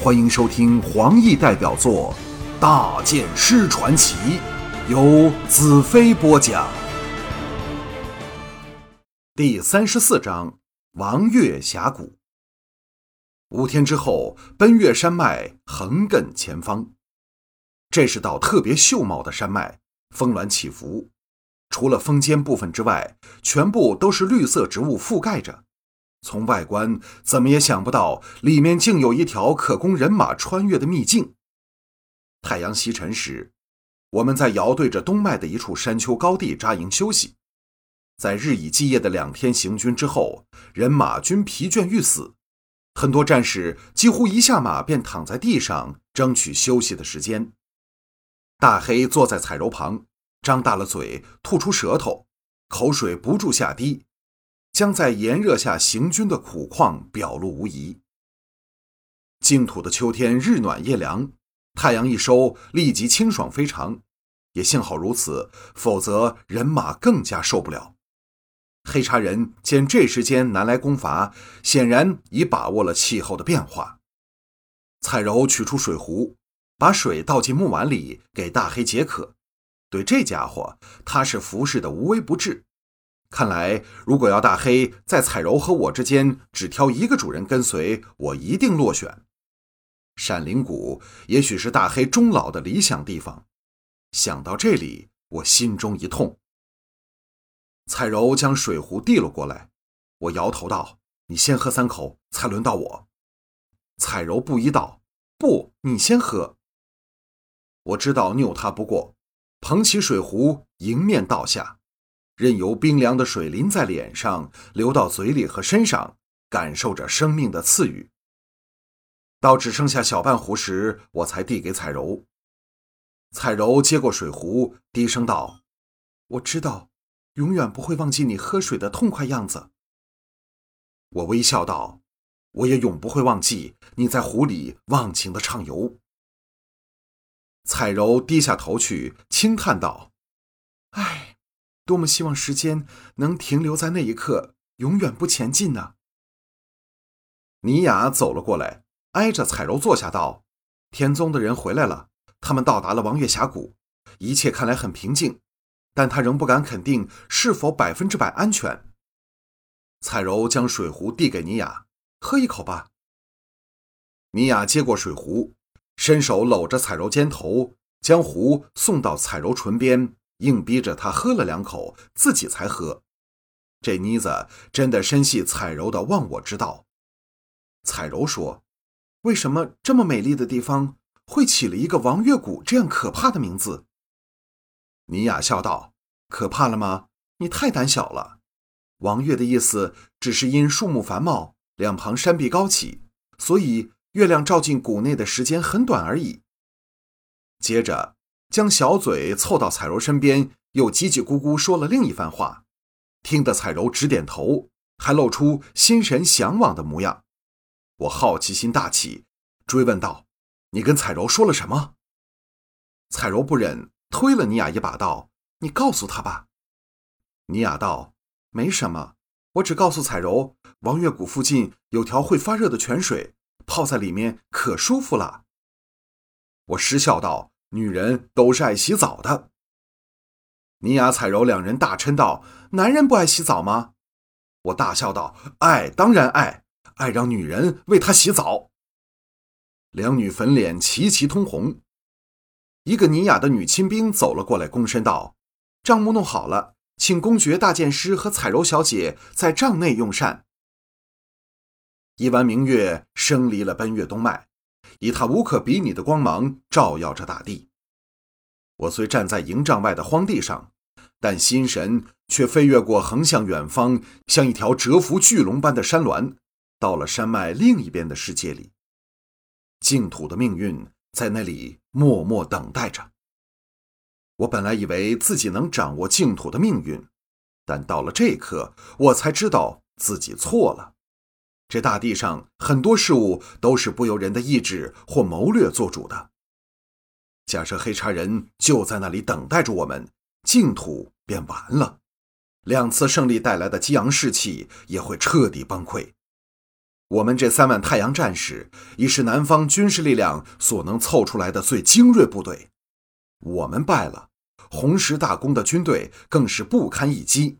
欢迎收听黄奕代表作《大剑师传奇》，由子飞播讲。第三十四章：王岳峡谷。五天之后，奔月山脉横亘前方。这是道特别秀茂的山脉，峰峦起伏，除了峰尖部分之外，全部都是绿色植物覆盖着。从外观怎么也想不到，里面竟有一条可供人马穿越的秘境。太阳西沉时，我们在遥对着东脉的一处山丘高地扎营休息。在日以继夜的两天行军之后，人马均疲倦欲死，很多战士几乎一下马便躺在地上，争取休息的时间。大黑坐在彩柔旁，张大了嘴，吐出舌头，口水不住下滴。将在炎热下行军的苦况表露无遗。净土的秋天日暖夜凉，太阳一收，立即清爽非常。也幸好如此，否则人马更加受不了。黑茶人见这时间南来攻伐，显然已把握了气候的变化。彩柔取出水壶，把水倒进木碗里，给大黑解渴。对这家伙，他是服侍的无微不至。看来，如果要大黑在彩柔和我之间只挑一个主人跟随，我一定落选。闪灵谷也许是大黑终老的理想地方。想到这里，我心中一痛。彩柔将水壶递了过来，我摇头道：“你先喝三口，才轮到我。”彩柔不依道：“不，你先喝。”我知道拗他不过，捧起水壶迎面倒下。任由冰凉的水淋在脸上，流到嘴里和身上，感受着生命的赐予。到只剩下小半壶时，我才递给彩柔。彩柔接过水壶，低声道：“我知道，永远不会忘记你喝水的痛快样子。”我微笑道：“我也永不会忘记你在湖里忘情的畅游。”彩柔低下头去，轻叹道：“唉。”多么希望时间能停留在那一刻，永远不前进呢？尼雅走了过来，挨着彩柔坐下，道：“天宗的人回来了，他们到达了王月峡谷，一切看来很平静，但他仍不敢肯定是否百分之百安全。”彩柔将水壶递给尼雅，喝一口吧。尼雅接过水壶，伸手搂着彩柔肩头，将壶送到彩柔唇边。硬逼着他喝了两口，自己才喝。这妮子真的深系彩柔的忘我之道。彩柔说：“为什么这么美丽的地方会起了一个王月谷这样可怕的名字？”尼雅笑道：“可怕了吗？你太胆小了。王月的意思只是因树木繁茂，两旁山壁高起，所以月亮照进谷内的时间很短而已。”接着。将小嘴凑到彩柔身边，又叽叽咕咕说了另一番话，听得彩柔直点头，还露出心神向往的模样。我好奇心大起，追问道：“你跟彩柔说了什么？”彩柔不忍，推了尼雅一把，道：“你告诉他吧。”尼雅道：“没什么，我只告诉彩柔，王月谷附近有条会发热的泉水，泡在里面可舒服了。”我失笑道。女人都是爱洗澡的。尼雅、彩柔两人大嗔道：“男人不爱洗澡吗？”我大笑道：“爱，当然爱，爱让女人为他洗澡。”两女粉脸齐齐通红。一个尼雅的女亲兵走了过来，躬身道：“账目弄好了，请公爵、大剑师和彩柔小姐在帐内用膳。”一弯明月升离了奔月东脉。以他无可比拟的光芒照耀着大地。我虽站在营帐外的荒地上，但心神却飞越过横向远方，像一条蛰伏巨龙般的山峦，到了山脉另一边的世界里。净土的命运在那里默默等待着。我本来以为自己能掌握净土的命运，但到了这一刻，我才知道自己错了。这大地上很多事物都是不由人的意志或谋略做主的。假设黑茶人就在那里等待着我们，净土便完了，两次胜利带来的激昂士气也会彻底崩溃。我们这三万太阳战士已是南方军事力量所能凑出来的最精锐部队，我们败了，红石大公的军队更是不堪一击。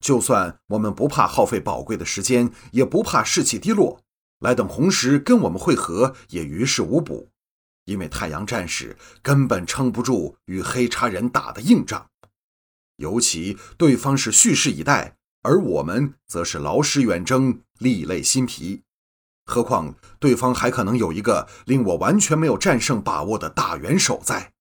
就算我们不怕耗费宝贵的时间，也不怕士气低落，来等红石跟我们会合也于事无补，因为太阳战士根本撑不住与黑叉人打的硬仗，尤其对方是蓄势以待。而我们则是劳师远征，力累心疲。何况对方还可能有一个令我完全没有战胜把握的大元首在。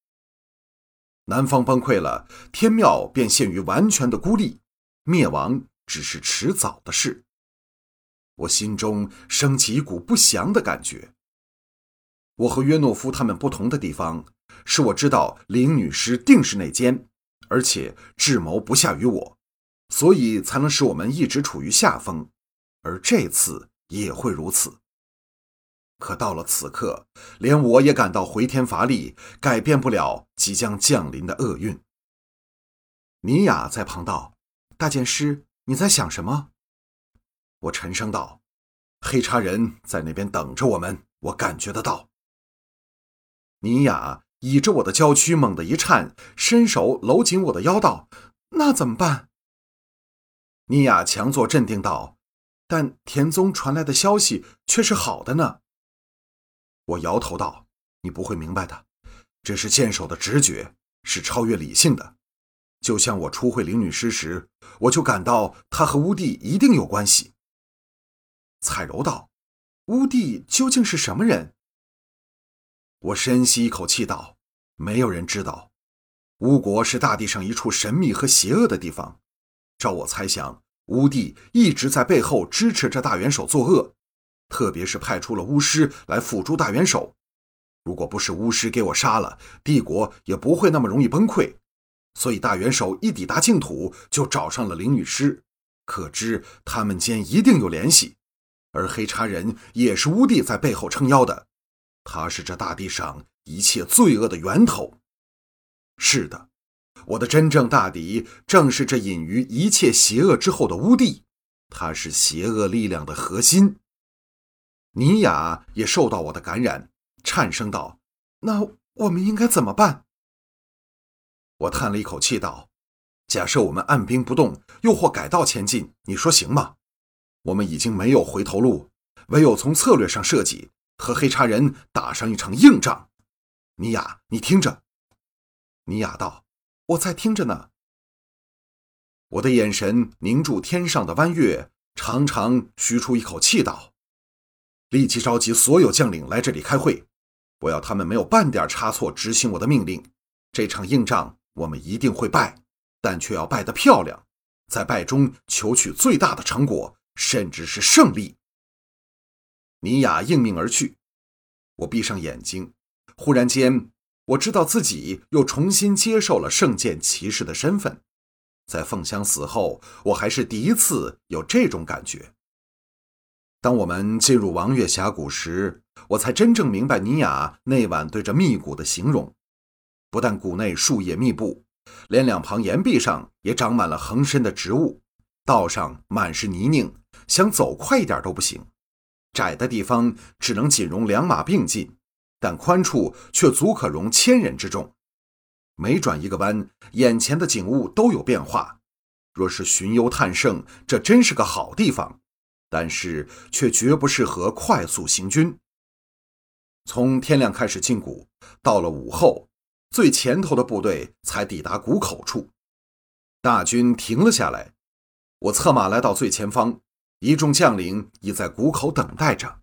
南方崩溃了，天庙便陷于完全的孤立，灭亡只是迟早的事。我心中升起一股不祥的感觉。我和约诺夫他们不同的地方，是我知道林女士定是内奸，而且智谋不下于我。所以才能使我们一直处于下风，而这次也会如此。可到了此刻，连我也感到回天乏力，改变不了即将降临的厄运。尼雅在旁道：“大剑师，你在想什么？”我沉声道：“黑茶人在那边等着我们，我感觉得到。”尼雅倚着我的娇躯，猛地一颤，伸手搂紧我的腰道：“那怎么办？”尼雅强作镇定道：“但田宗传来的消息却是好的呢。”我摇头道：“你不会明白的，这是剑手的直觉，是超越理性的。就像我初会灵女师时，我就感到她和乌帝一定有关系。”彩柔道：“乌帝究竟是什么人？”我深吸一口气道：“没有人知道。巫国是大地上一处神秘和邪恶的地方。”照我猜想，巫帝一直在背后支持着大元首作恶，特别是派出了巫师来辅助大元首。如果不是巫师给我杀了，帝国也不会那么容易崩溃。所以大元首一抵达净土，就找上了灵女师，可知他们间一定有联系。而黑叉人也是乌帝在背后撑腰的，他是这大地上一切罪恶的源头。是的。我的真正大敌正是这隐于一切邪恶之后的乌帝，他是邪恶力量的核心。尼雅也受到我的感染，颤声道：“那我们应该怎么办？”我叹了一口气道：“假设我们按兵不动，又或改道前进，你说行吗？我们已经没有回头路，唯有从策略上设计，和黑茶人打上一场硬仗。”尼雅，你听着。”尼雅道。我在听着呢。我的眼神凝住天上的弯月，长长吁出一口气道：“立即召集所有将领来这里开会，我要他们没有半点差错执行我的命令。这场硬仗我们一定会败，但却要败得漂亮，在败中求取最大的成果，甚至是胜利。”尼雅应命而去。我闭上眼睛，忽然间。我知道自己又重新接受了圣剑骑士的身份，在凤香死后，我还是第一次有这种感觉。当我们进入王月峡谷时，我才真正明白尼雅那晚对这密谷的形容。不但谷内树叶密布，连两旁岩壁上也长满了横生的植物，道上满是泥泞，想走快一点都不行。窄的地方只能仅容两马并进。但宽处却足可容千人之众，每转一个弯，眼前的景物都有变化。若是寻幽探胜，这真是个好地方，但是却绝不适合快速行军。从天亮开始进谷，到了午后，最前头的部队才抵达谷口处，大军停了下来。我策马来到最前方，一众将领已在谷口等待着，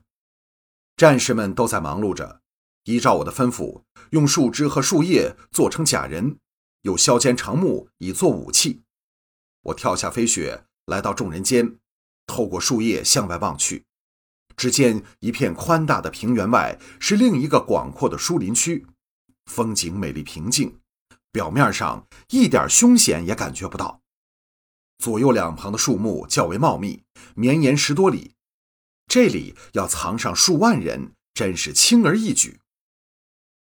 战士们都在忙碌着。依照我的吩咐，用树枝和树叶做成假人，又削尖长木以作武器。我跳下飞雪，来到众人间，透过树叶向外望去，只见一片宽大的平原外是另一个广阔的树林区，风景美丽平静，表面上一点凶险也感觉不到。左右两旁的树木较为茂密，绵延十多里，这里要藏上数万人，真是轻而易举。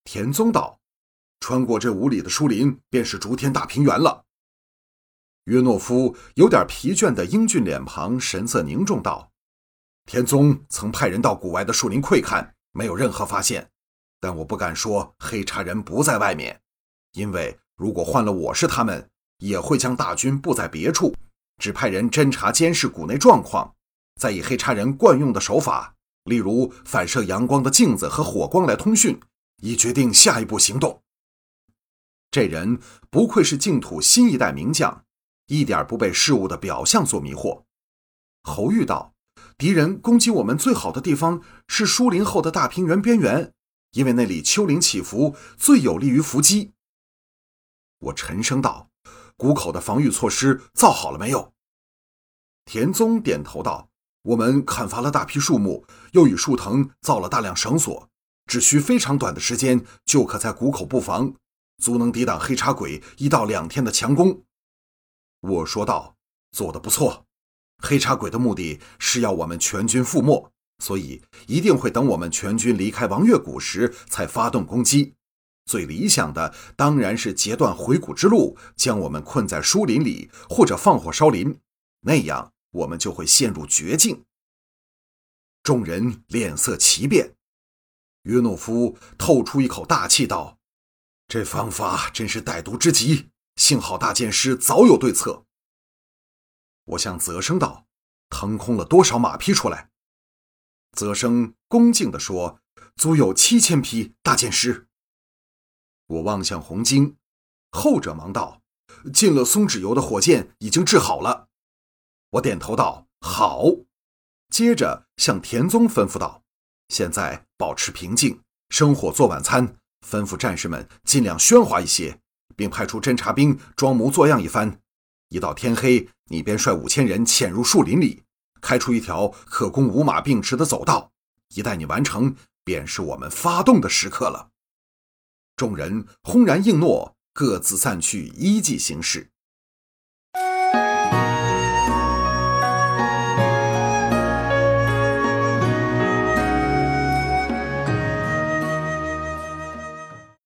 田宗道：“穿过这五里的树林，便是逐天大平原了。”约诺夫有点疲倦的英俊脸庞，神色凝重道：“田宗曾派人到谷外的树林窥看，没有任何发现。但我不敢说黑茶人不在外面，因为如果换了我是他们，也会将大军布在别处，只派人侦查监视谷内状况，再以黑茶人惯用的手法，例如反射阳光的镜子和火光来通讯，以决定下一步行动。这人不愧是净土新一代名将，一点不被事物的表象所迷惑。侯玉道：“敌人攻击我们最好的地方是疏林后的大平原边缘。”因为那里丘陵起伏，最有利于伏击。我沉声道：“谷口的防御措施造好了没有？”田宗点头道：“我们砍伐了大批树木，又与树藤造了大量绳索，只需非常短的时间，就可在谷口布防，足能抵挡黑茶鬼一到两天的强攻。”我说道：“做得不错。黑茶鬼的目的是要我们全军覆没。”所以一定会等我们全军离开王岳谷时才发动攻击。最理想的当然是截断回谷之路，将我们困在树林里，或者放火烧林，那样我们就会陷入绝境。众人脸色齐变，约诺夫透出一口大气道：“这方法真是歹毒之极，幸好大剑师早有对策。”我向泽生道：“腾空了多少马匹出来？”泽生恭敬地说：“足有七千匹。”大剑师，我望向红晶，后者忙道：“进了松脂油的火箭已经治好了。”我点头道：“好。”接着向田宗吩咐道：“现在保持平静，生火做晚餐，吩咐战士们尽量喧哗一些，并派出侦察兵装模作样一番。一到天黑，你便率五千人潜入树林里。”开出一条可供五马并驰的走道，一旦你完成，便是我们发动的时刻了。众人轰然应诺，各自散去，依计行事。